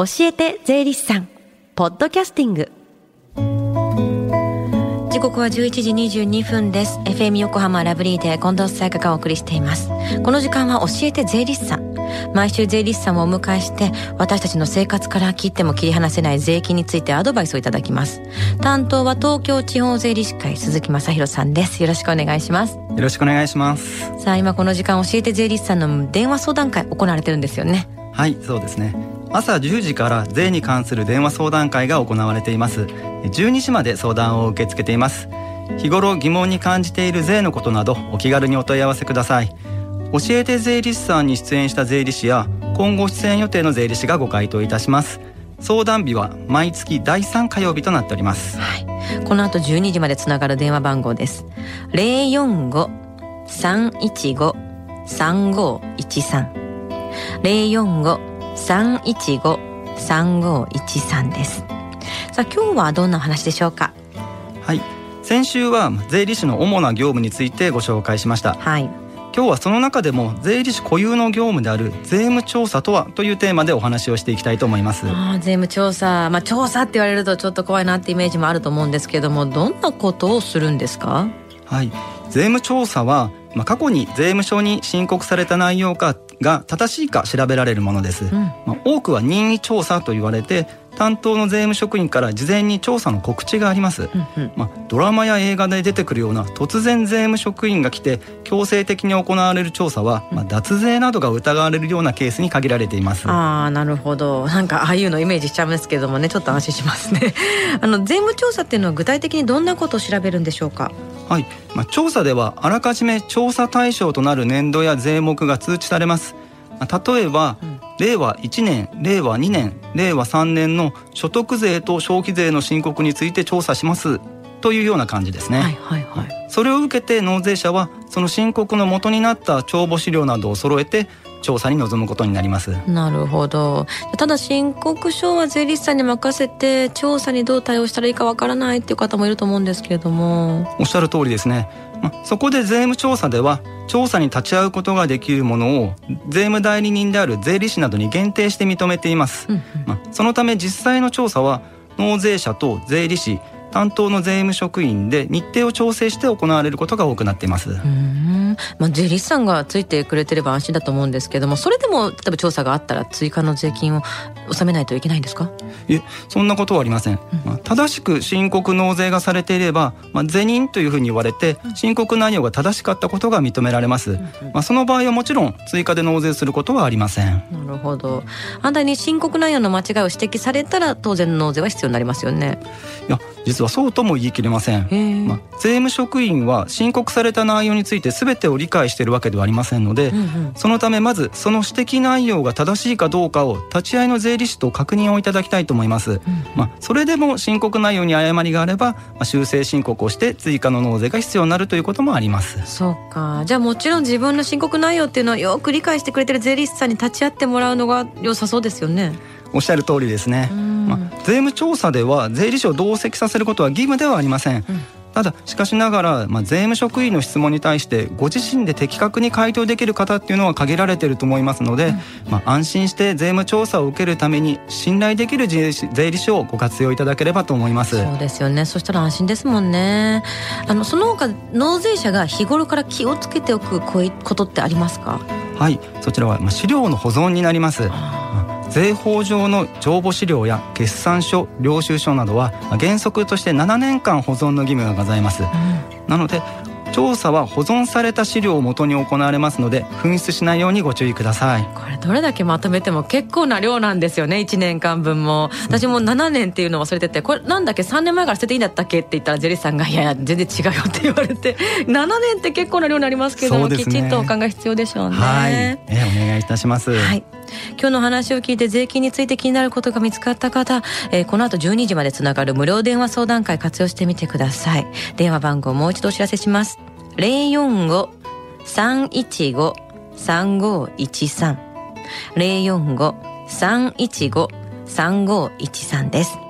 教えて税理士さん。ポッドキャスティング。時刻は11時22分です。FM 横浜ラブリーで近藤沙耶香がお送りしています。この時間は教えて税理士さん。毎週税理士さんをお迎えして私たちの生活から切っても切り離せない税金についてアドバイスをいただきます。担当は東京地方税理士会鈴木正弘さんです。よろしくお願いします。よろしくお願いします。さあ今この時間教えて税理士さんの電話相談会行われてるんですよねはいそうですね。朝10時から税に関する電話相談会が行われています。12時まで相談を受け付けています。日頃疑問に感じている税のことなどお気軽にお問い合わせください。教えて税理士さんに出演した税理士や今後出演予定の税理士がご回答いたします。相談日は毎月第3火曜日となっております、はい、この後12時までつながる電話番号です。045-315-3513 045-315-3513です。さあ今日はどんな話でしょうか？はい。先週は税理士の主な業務についてご紹介しました、はい、今日はその中でも税理士固有の業務である税務調査とはというテーマでお話をしていきたいと思います。あ税務調査。まあ調査って言われるとちょっと怖いなってイメージもあると思うんですけどもどんなことをするんですか？はい。税務調査はまあ、過去に税務署に申告された内容かが正しいか調べられるものです、うん、まあ、多くは任意調査と言われて担当の税務職員から事前に調査の告知があります、うんうん、まあ、ドラマや映画で出てくるような突然税務職員が来て強制的に行われる調査は、まあ、脱税などが疑われるようなケースに限られています。ああなるほど。なんかああいうのイメージしちゃうんですけどもね。ちょっと安心しますね。あの税務調査っていうのは具体的にどんなことを調べるんでしょうか？はい、まあ、調査ではあらかじめ調査対象となる年度や税目が通知されます。例えば、うん、令和1年令和2年令和3年の所得税と消費税の申告について調査します。というような感じですね、はいはいはい、それを受けて納税者はその申告の元になった帳簿資料などを揃えて調査に臨むことになります。なるほど。ただ申告書は税理士さんに任せて調査にどう対応したらいいかわからないっていう方もいると思うんですけれども。おっしゃる通りですね。まそこで税務調査では調査に立ち会うことができるものを税務代理人である税理士などに限定して認めています、うんうん、まそのため実際の調査は納税者と税理士担当の税務職員で日程を調整して行われることが多くなっています。まあ、税理士さんがついてくれてれば安心だと思うんですけどもそれでも例えば調査があったら追加の税金を納めないといけないんですか？いえそんなことはありません、うん、まあ、正しく申告納税がされていれば、まあ、税人というふうに言われて申告内容が正しかったことが認められます、うん、まあ、その場合はもちろん追加で納税することはありません。なるほど。反対に申告内容の間違いを指摘されたら当然納税は必要になりますよね。いや実はそうとも言い切れません、まあ、税務職員は申告された内容について全てを理解しているわけではありませんので、うんうん、そのためまずその指摘内容が正しいかどうかを立ち会いの税理士と確認をいただきたいと思います、うん、まあ、それでも申告内容に誤りがあれば、まあ、修正申告をして追加の納税が必要になるということもあります。そうか。じゃあもちろん自分の申告内容っていうのをよく理解してくれてる税理士さんに立ち会ってもらうのが良さそうですよね。おっしゃる通りですね、まあ、税務調査では税理士を同席させることは義務ではありません、うんただしかしながら、まあ、税務職員の質問に対してご自身で的確に回答できる方っていうのは限られていると思いますので、うん、まあ、安心して税務調査を受けるために信頼できる税理士をご活用いただければと思います。そうですよね。そしたら安心ですもんね。あのその他納税者が日頃から気をつけておくこういうことってありますか？はい。そちらは、まあ、資料の保存になります税法上の帳簿資料や決算書領収書などは原則として7年間保存の義務がございます、うん、なので調査は保存された資料をもとに行われますので紛失しないようにご注意ください。これどれだけまとめても結構な量なんですよね1年間分も。私も7年っていうのを忘れててこれなんだっけ3年前から捨てていいんだったっけ？って言ったらジェリーさんが「いやいや全然違うよ」って言われて 7年って結構な量になりますけども、ね、きちんとお考え必要でしょうね。はい、えー、お願いいたします、はい今日の話を聞いて税金について気になることが見つかった方、えー、この後12時までつながる無料電話相談会活用してみてください。電話番号もう一度お知らせします。045-315-3513 045-315-3513です。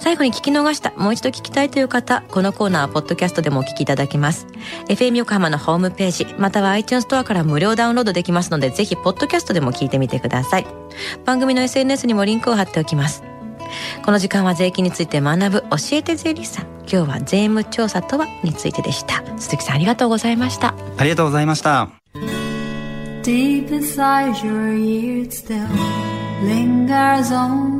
最後に聞き逃した、もう一度聞きたいという方、このコーナーはポッドキャストでもお聞きいただけます。FM 横浜のホームページ、または iTunes ストアから無料ダウンロードできますので、ぜひポッドキャストでも聞いてみてください。番組の SNS にもリンクを貼っておきます。この時間は税金について学ぶ教えて税理士さん。今日は税務調査とはについてでした。鈴木さんありがとうございました。ありがとうございました。Deep inside your ears still lingers on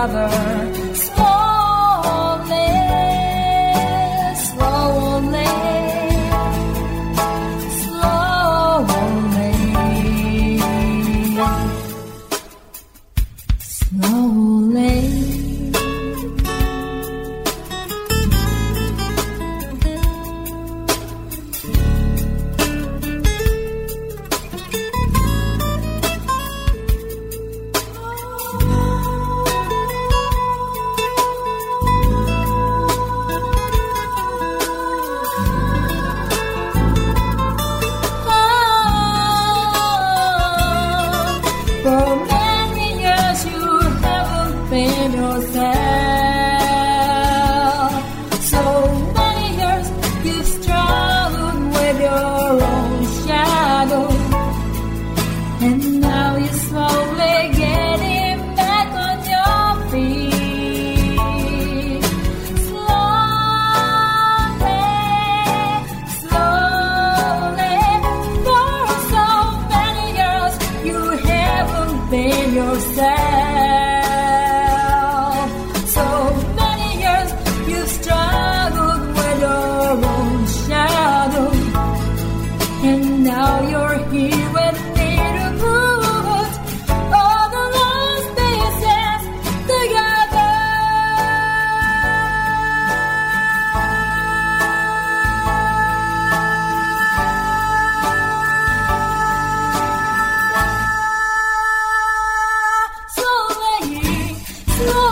another. Small your own shadow. And now you're slowly getting back on your feet. Slowly, slowly. For so many years, you haven't been yourself. no.